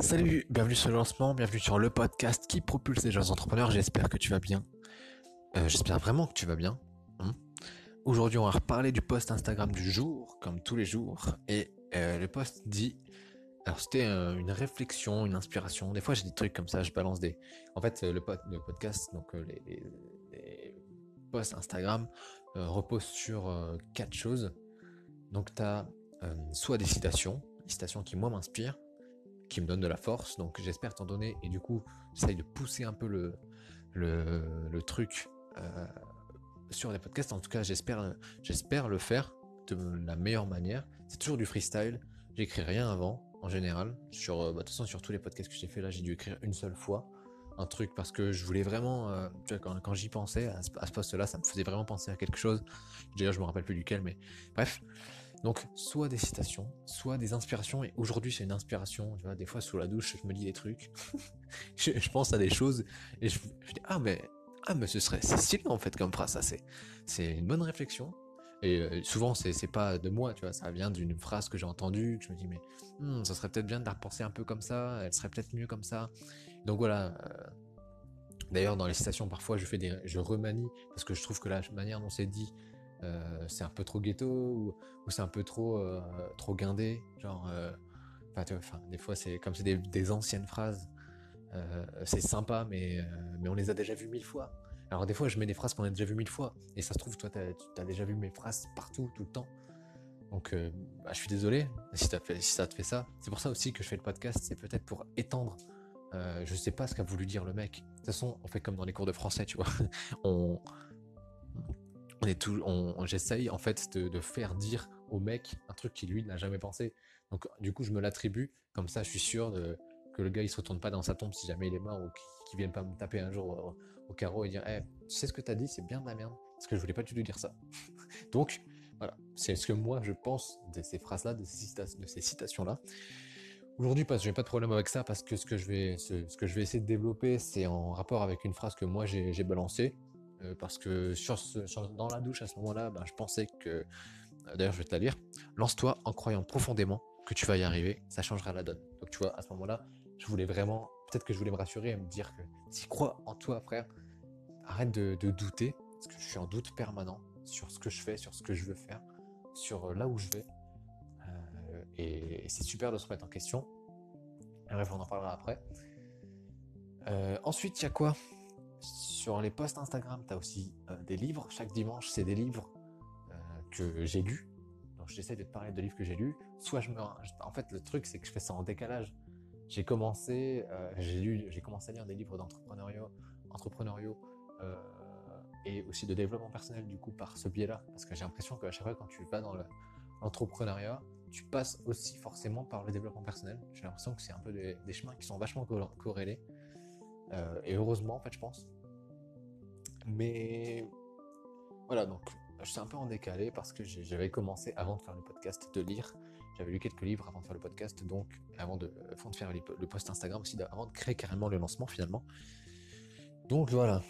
Salut, bienvenue sur le lancement, bienvenue sur le podcast qui propulse les jeunes entrepreneurs. J'espère que tu vas bien. Euh, J'espère vraiment que tu vas bien. Hein. Aujourd'hui, on va reparler du post Instagram du jour, comme tous les jours. Et euh, le post dit, alors c'était euh, une réflexion, une inspiration. Des fois, j'ai des trucs comme ça, je balance des. En fait, le, pod, le podcast, donc les, les, posts Instagram reposent sur quatre choses. Donc, tu as soit des citations, des citations qui moi m'inspirent qui me donne de la force. Donc j'espère t'en donner. Et du coup, j'essaye de pousser un peu le, le, truc euh, sur les podcasts. En tout cas, j'espère, j'espère le faire de la meilleure manière. C'est toujours du freestyle. J'écris rien avant, en général. Sur, bah, de toute façon, sur tous les podcasts que j'ai fait là, j'ai dû écrire une seule fois un truc parce que je voulais vraiment, euh, quand, j'y pensais à ce, ce poste-là, ça me faisait vraiment penser à quelque chose. D'ailleurs, je me rappelle plus duquel, mais bref. Donc, soit des citations, soit des inspirations. Et aujourd'hui, c'est une inspiration. Tu vois, des fois, sous la douche, je me dis des trucs. je, pense à des choses et je, je, dis ah mais ah mais ce serait c'est stylé en fait comme phrase. Ça c'est c'est une bonne réflexion. Et euh, souvent, c'est c'est pas de moi, tu vois. Ça vient d'une phrase que j'ai entendue. Je me dis mais hmm, ça serait peut-être bien de la repenser un peu comme ça. Elle serait peut-être mieux comme ça. Donc voilà. Euh, D'ailleurs, dans les citations, parfois, je fais des, je remanie parce que je trouve que la manière dont c'est dit, c'est un peu trop ghetto ou, c'est un peu trop euh, trop guindé genre euh, enfin des fois c'est comme c'est des, anciennes phrases euh, c'est sympa mais mais on les a déjà vues mille fois alors des fois je mets des phrases qu'on a déjà vues mille fois et ça se trouve toi t'as as déjà vu mes phrases partout tout le temps donc bah, je suis désolé si ça te fait ça c'est pour ça aussi que je fais le podcast c'est peut-être pour étendre euh, je sais pas ce qu'a voulu dire le mec. De toute façon, on fait comme dans les cours de français, tu vois. on, on est j'essaye en fait de, faire dire au mec un truc qui lui n'a jamais pensé. Donc du coup, je me l'attribue. Comme ça, je suis sûr que le gars il se retourne pas dans sa tombe si jamais il est mort ou qu'il vienne pas me taper un jour au, au carreau et dire, hey, tu sais ce que t'as dit, c'est bien de la merde. Parce que je voulais pas du tout dire ça. Donc voilà, c'est ce que moi je pense de ces phrases-là, de ces, citations-là. Aujourd'hui, que j'ai pas de problème avec ça, parce que je ce que je vais essayer de développer, c'est en rapport avec une phrase que moi j'ai balancée, euh, parce que dans la douche à ce moment-là, ben, je pensais que, euh, d'ailleurs, je vais te la lire. Lance-toi en croyant profondément que tu vas y arriver, ça changera la donne. Donc tu vois, à ce moment-là, je voulais vraiment, peut-être que je voulais me rassurer et me dire que si crois en toi, frère, arrête de, douter, parce que je suis en doute permanent sur ce que je fais, sur ce que je veux faire, sur là où je vais et, c'est super de se remettre en question. Bref, on en parlera après. Euh, ensuite, il y a quoi? Sur les posts Instagram, tu as aussi euh, des livres. Chaque dimanche, c'est des livres euh, que j'ai lus. Donc, j'essaie de te parler de livres que j'ai lus. Soit je me. En fait, le truc, c'est que je fais ça en décalage. J'ai commencé, euh, commencé à lire des livres d'entrepreneuriat, et aussi de développement personnel du coup par ce biais-là, parce que j'ai l'impression qu'à chaque fois quand tu vas dans l'entrepreneuriat, tu passes aussi forcément par le développement personnel. J'ai l'impression que c'est un peu des, chemins qui sont vachement corrélés. Et heureusement, en fait, je pense. Mais voilà, donc je suis un peu en décalé parce que j'avais commencé avant de faire le podcast de lire. J'avais lu quelques livres avant de faire le podcast, donc avant de, avant de faire le post Instagram aussi, avant de créer carrément le lancement finalement. Donc voilà.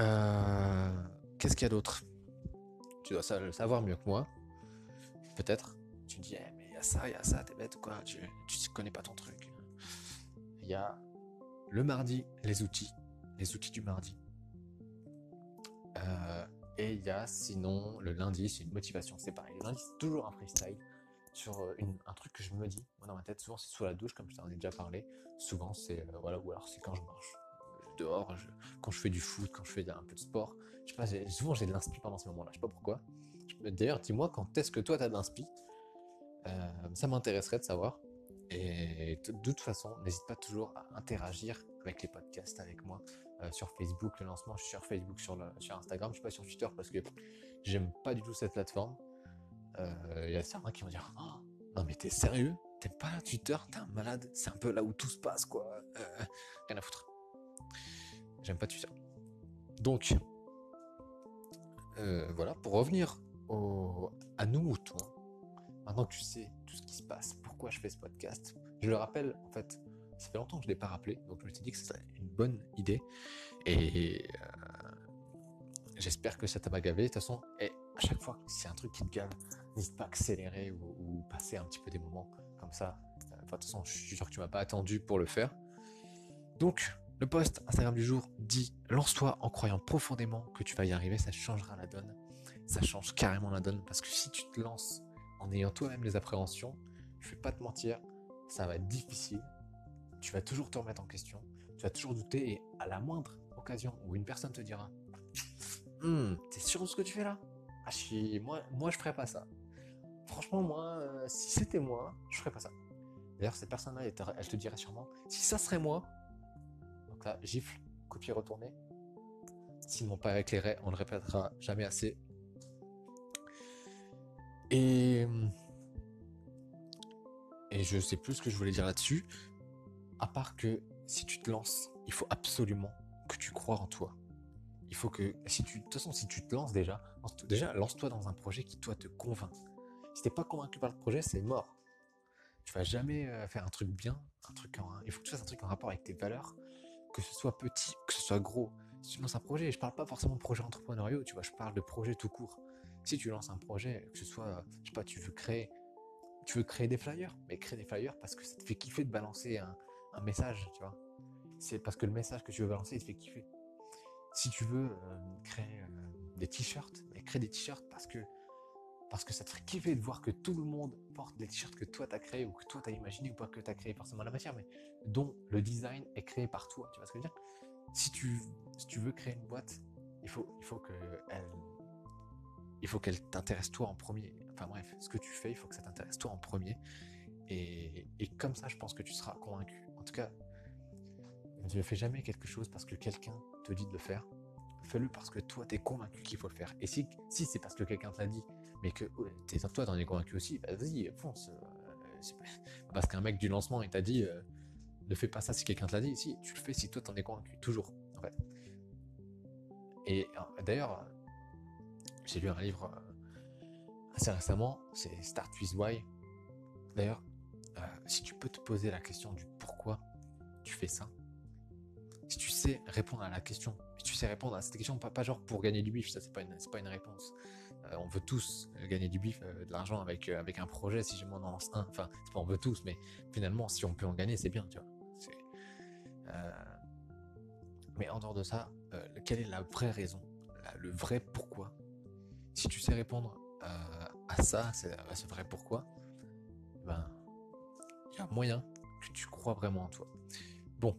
Euh, Qu'est-ce qu'il y a d'autre? Tu dois le savoir mieux que moi. Peut-être tu dis, eh, mais il y a ça, il y a ça, t'es bête ou quoi, tu, tu connais pas ton truc. Il y a le mardi, les outils, les outils du mardi. Euh, et il y a sinon le lundi, c'est une motivation, c'est pareil. Le lundi, c'est toujours un freestyle sur euh, un truc que je me dis, moi dans ma tête, souvent c'est sous la douche, comme je t'en ai déjà parlé. Souvent c'est, euh, voilà, ou alors c'est quand je marche dehors, quand je fais du foot, quand je fais un peu de sport. Je sais pas, souvent j'ai de l'inspi pendant ces moments-là, je sais pas pourquoi. D'ailleurs, dis-moi quand est-ce que toi t'as de l'inspi euh, ça m'intéresserait de savoir. Et de toute façon, n'hésite pas toujours à interagir avec les podcasts avec moi euh, sur Facebook, le lancement, je suis sur Facebook, sur, Instagram, je suis pas sur Twitter parce que j'aime pas du tout cette plateforme. Il euh, y a certains qui vont dire oh, Non, mais t'es sérieux? T'aimes pas Twitter? T'es un malade? C'est un peu là où tout se passe, quoi. Euh, rien à foutre. J'aime pas Twitter. Donc, voilà, pour revenir au, à nous, toi, Maintenant que tu sais tout ce qui se passe, pourquoi je fais ce podcast, je le rappelle, en fait, ça fait longtemps que je ne l'ai pas rappelé, donc je me suis dit que c'était une bonne idée. Et euh, j'espère que ça t'a pas gavé. De toute façon, et à chaque fois que c'est un truc qui te gave, n'hésite pas à accélérer ou, passer un petit peu des moments comme ça, euh, de toute façon, je suis sûr que tu m'as pas attendu pour le faire. Donc, le post Instagram du jour dit lance-toi en croyant profondément que tu vas y arriver, ça changera la donne. Ça change carrément la donne parce que si tu te lances en ayant toi-même les appréhensions, je vais pas te mentir, ça va être difficile. Tu vas toujours te remettre en question, tu vas toujours douter et à la moindre occasion où une personne te dira hum, T'es sûr de ce que tu fais là? Ah, je moi, moi, je ferais pas ça. Franchement, moi, euh, si c'était moi, je ferais pas ça. D'ailleurs, cette personne-là, elle, te dirait sûrement Si ça serait moi, donc là, gifle, copier, retourner. S'ils m'ont pas éclairé, on le répétera jamais assez. Et. Et je sais plus ce que je voulais dire là-dessus. À part que si tu te lances, il faut absolument que tu crois en toi. Il faut que, si tu, de toute façon, si tu te lances déjà, déjà, lance-toi dans un projet qui, toi, te convainc. Si t'es pas convaincu par le projet, c'est mort. Tu vas jamais euh, faire un truc bien, un truc il faut que tu fasses un truc en rapport avec tes valeurs, que ce soit petit, que ce soit gros. Si tu lances un projet, je parle pas forcément de projet entrepreneurial, tu vois, je parle de projet tout court. Si tu lances un projet, que ce soit, je sais pas, tu veux créer, tu veux créer des flyers, mais créer des flyers parce que ça te fait kiffer de balancer un, message, tu vois. C'est parce que le message que tu veux balancer, il te fait kiffer. Si tu veux euh, créer euh, des t-shirts, mais crée des t-shirts parce que parce que ça te ferait kiffer de voir que tout le monde porte des t-shirts que toi t'as créé ou que toi t'as imaginé ou pas que t'as créé forcément la matière, mais dont le design est créé par toi. Tu vois ce que je veux dire? Si tu si tu veux créer une boîte, il faut il faut il faut qu'elle t'intéresse toi en premier. Enfin bref, ce que tu fais, il faut que ça t'intéresse toi en premier. Et, et comme ça, je pense que tu seras convaincu. En tout cas, ne fais jamais quelque chose parce que quelqu'un te dit de le faire. Fais-le parce que toi, tu es convaincu qu'il faut le faire. Et si, si c'est parce que quelqu'un te l'a dit, mais que es, toi, t'en es convaincu aussi, bah, vas-y, fonce. Euh, parce qu'un mec du lancement, il t'a dit, euh, ne fais pas ça si quelqu'un te l'a dit. Si, tu le fais si toi, t'en es convaincu. Toujours, en fait. Et euh, d'ailleurs, j'ai lu un livre assez récemment, c'est Start with Why. D'ailleurs, si tu peux te poser la question du pourquoi tu fais ça, si tu sais répondre à la question, si tu sais répondre à cette question, pas, genre pour gagner du bif, ça c'est pas une, pas une réponse. Euh, on veut tous gagner du bif, euh, de l'argent avec, euh, avec un projet, si je m'en lance un, enfin, c'est pas on veut tous, mais finalement, si on peut en gagner, c'est bien, tu vois. mais en dehors de ça, quelle est la vraie raison, le vrai pourquoi? Si tu sais répondre ça, à ce vrai pourquoi, ben, il y a moyen que tu crois vraiment en toi. Bon,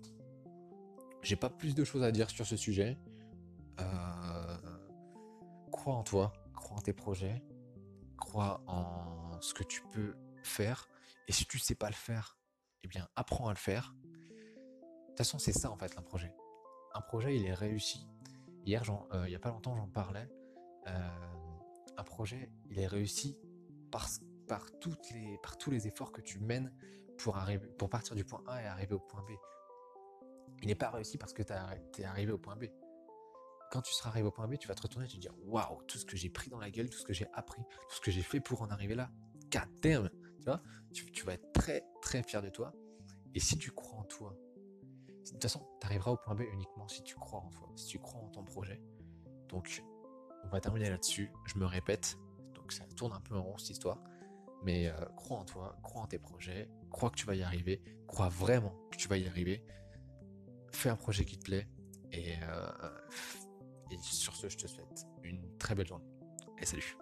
j'ai pas plus de choses à dire sur ce sujet. Euh, crois en toi, crois en tes projets, crois en ce que tu peux faire. Et si tu sais pas le faire, eh bien, apprends à le faire. De toute façon, c'est ça en fait un projet. Un projet, il est réussi. Hier, euh, il y a pas longtemps, j'en parlais. Euh, un projet, il est réussi par, par, les, par tous les efforts que tu mènes pour, arriver, pour partir du point A et arriver au point B il n'est pas réussi parce que tu es arrivé au point B. Quand tu seras arrivé au point B, tu vas te retourner et te dire waouh, tout ce que j'ai pris dans la gueule, tout ce que j'ai appris, tout ce que j'ai fait pour en arriver là. God damn, tu vois, tu, vas être très très fier de toi. Et si tu crois en toi, de toute façon, tu arriveras au point B uniquement si tu crois en toi, si tu crois en ton projet. Donc, on va terminer là-dessus. Je me répète, donc ça tourne un peu en rond cette histoire. Mais euh, crois en toi, crois en tes projets, crois que tu vas y arriver, crois vraiment que tu vas y arriver fais un projet qui te plaît. Et, euh, et sur ce, je te souhaite une très belle journée. Et salut